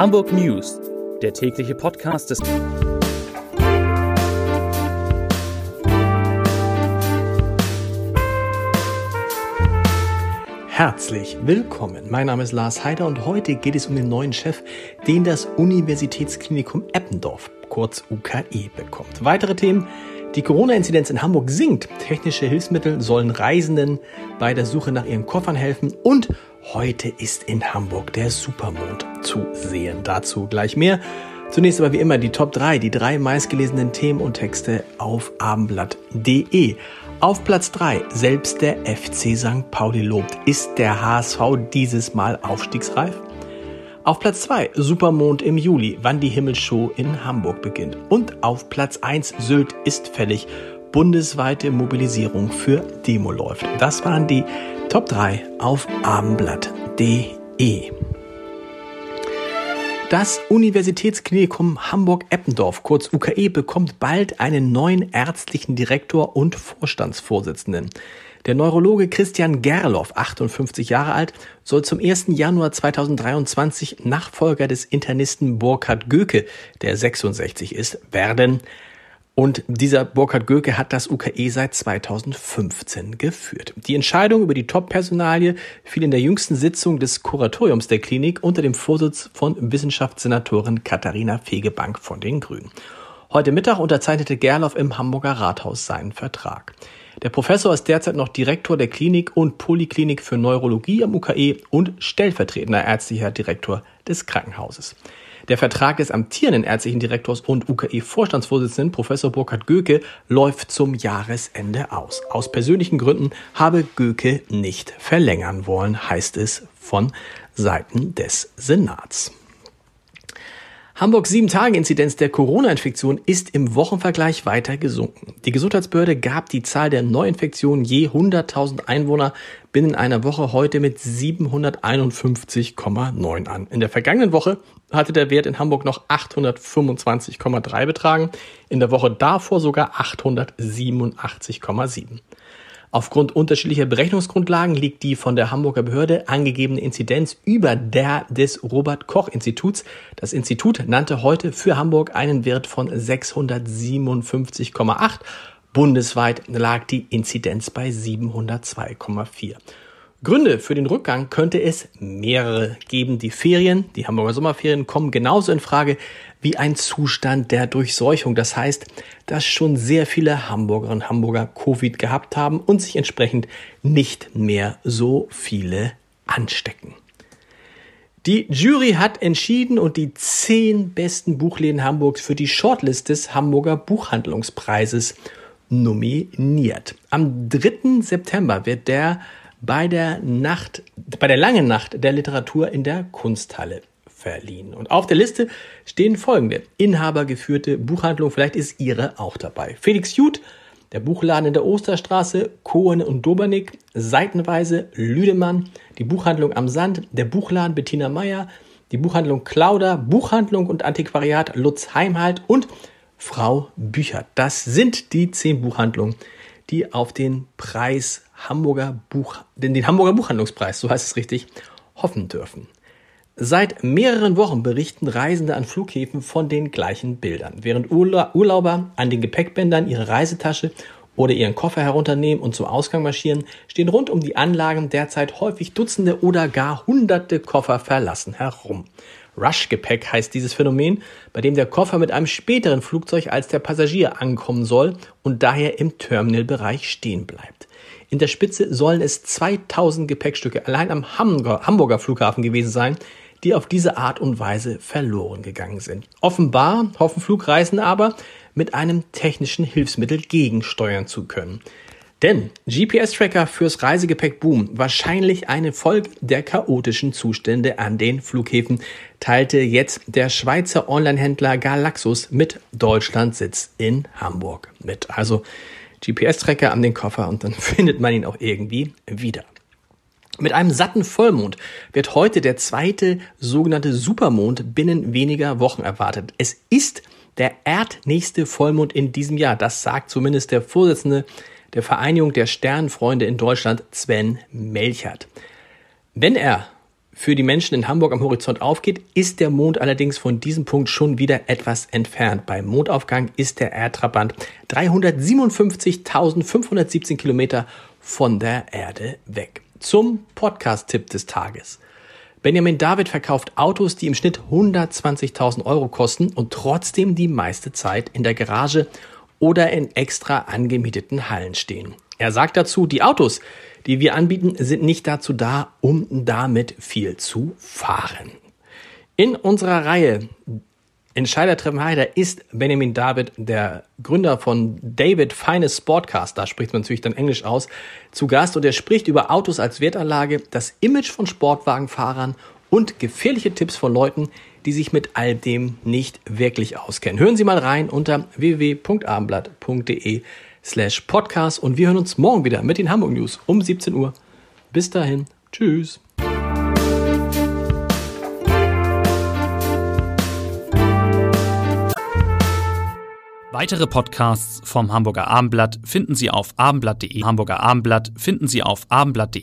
Hamburg News, der tägliche Podcast des Herzlich willkommen. Mein Name ist Lars Heider und heute geht es um den neuen Chef, den das Universitätsklinikum Eppendorf, kurz UKE, bekommt. Weitere Themen die Corona-Inzidenz in Hamburg sinkt. Technische Hilfsmittel sollen Reisenden bei der Suche nach ihren Koffern helfen. Und heute ist in Hamburg der Supermond zu sehen. Dazu gleich mehr. Zunächst aber wie immer die Top 3, die drei meistgelesenen Themen und Texte auf abendblatt.de. Auf Platz 3, selbst der FC St. Pauli lobt. Ist der HSV dieses Mal aufstiegsreif? Auf Platz 2 Supermond im Juli, wann die Himmelsshow in Hamburg beginnt. Und auf Platz 1 Sylt ist fällig. Bundesweite Mobilisierung für Demo läuft. Das waren die Top 3 auf abendblatt.de. Das Universitätsklinikum Hamburg-Eppendorf, kurz UKE, bekommt bald einen neuen ärztlichen Direktor und Vorstandsvorsitzenden. Der Neurologe Christian Gerloff, 58 Jahre alt, soll zum 1. Januar 2023 Nachfolger des Internisten Burkhard Göke, der 66 ist, werden. Und dieser Burkhard Göke hat das UKE seit 2015 geführt. Die Entscheidung über die Top-Personalie fiel in der jüngsten Sitzung des Kuratoriums der Klinik unter dem Vorsitz von Wissenschaftssenatorin Katharina Fegebank von den Grünen. Heute Mittag unterzeichnete Gerloff im Hamburger Rathaus seinen Vertrag. Der Professor ist derzeit noch Direktor der Klinik und Poliklinik für Neurologie am UKE und stellvertretender ärztlicher Direktor des Krankenhauses. Der Vertrag des amtierenden ärztlichen Direktors und UKE-Vorstandsvorsitzenden Professor Burkhard Göke läuft zum Jahresende aus. Aus persönlichen Gründen habe Göke nicht verlängern wollen, heißt es von Seiten des Senats. Hamburgs 7-Tage-Inzidenz der Corona-Infektion ist im Wochenvergleich weiter gesunken. Die Gesundheitsbehörde gab die Zahl der Neuinfektionen je 100.000 Einwohner binnen einer Woche heute mit 751,9 an. In der vergangenen Woche hatte der Wert in Hamburg noch 825,3 betragen, in der Woche davor sogar 887,7. Aufgrund unterschiedlicher Berechnungsgrundlagen liegt die von der Hamburger Behörde angegebene Inzidenz über der des Robert Koch Instituts. Das Institut nannte heute für Hamburg einen Wert von 657,8. Bundesweit lag die Inzidenz bei 702,4. Gründe für den Rückgang könnte es mehrere geben. Die Ferien, die Hamburger Sommerferien, kommen genauso in Frage wie ein Zustand der Durchseuchung. Das heißt, dass schon sehr viele Hamburgerinnen und Hamburger Covid gehabt haben und sich entsprechend nicht mehr so viele anstecken. Die Jury hat entschieden und die zehn besten Buchläden Hamburgs für die Shortlist des Hamburger Buchhandlungspreises nominiert. Am 3. September wird der bei der Nacht, bei der langen Nacht der Literatur in der Kunsthalle verliehen. Und auf der Liste stehen folgende inhabergeführte Buchhandlungen. Vielleicht ist Ihre auch dabei. Felix Jud, der Buchladen in der Osterstraße, Cohen und Dobernick, Seitenweise, Lüdemann, die Buchhandlung am Sand, der Buchladen Bettina Meyer, die Buchhandlung Clauder, Buchhandlung und Antiquariat Lutz Heimhalt und Frau Bücher. Das sind die zehn Buchhandlungen, die auf den Preis Hamburger Buch, den, den Hamburger Buchhandlungspreis, so heißt es richtig, hoffen dürfen. Seit mehreren Wochen berichten Reisende an Flughäfen von den gleichen Bildern. Während Urlauber an den Gepäckbändern ihre Reisetasche oder ihren Koffer herunternehmen und zum Ausgang marschieren, stehen rund um die Anlagen derzeit häufig Dutzende oder gar Hunderte Koffer verlassen herum. Rush-Gepäck heißt dieses Phänomen, bei dem der Koffer mit einem späteren Flugzeug als der Passagier ankommen soll und daher im Terminalbereich stehen bleibt. In der Spitze sollen es 2000 Gepäckstücke allein am Hamburger Flughafen gewesen sein, die auf diese Art und Weise verloren gegangen sind. Offenbar hoffen Flugreisende aber, mit einem technischen Hilfsmittel gegensteuern zu können. Denn GPS-Tracker fürs Reisegepäck Boom, wahrscheinlich eine Folge der chaotischen Zustände an den Flughäfen, teilte jetzt der Schweizer Online-Händler Galaxus mit Deutschlandsitz in Hamburg mit. Also GPS-Tracker an den Koffer und dann findet man ihn auch irgendwie wieder. Mit einem satten Vollmond wird heute der zweite sogenannte Supermond binnen weniger Wochen erwartet. Es ist der erdnächste Vollmond in diesem Jahr. Das sagt zumindest der Vorsitzende der Vereinigung der Sternfreunde in Deutschland, Sven Melchert. Wenn er für die Menschen in Hamburg am Horizont aufgeht, ist der Mond allerdings von diesem Punkt schon wieder etwas entfernt. Beim Mondaufgang ist der Erdtrabant 357.517 Kilometer von der Erde weg. Zum Podcast-Tipp des Tages. Benjamin David verkauft Autos, die im Schnitt 120.000 Euro kosten und trotzdem die meiste Zeit in der Garage oder in extra angemieteten Hallen stehen. Er sagt dazu, die Autos, die wir anbieten, sind nicht dazu da, um damit viel zu fahren. In unserer Reihe Entscheider treffen Heider ist Benjamin David, der Gründer von David Finest Sportcast, da spricht man natürlich dann Englisch aus, zu Gast und er spricht über Autos als Wertanlage, das Image von Sportwagenfahrern und gefährliche Tipps von Leuten, die sich mit all dem nicht wirklich auskennen. Hören Sie mal rein unter www.abendblatt.de slash podcast und wir hören uns morgen wieder mit den Hamburg News um 17 Uhr. Bis dahin, tschüss. Weitere Podcasts vom Hamburger Abendblatt finden Sie auf abendblatt.de. Hamburger Abendblatt finden Sie auf abendblatt.de.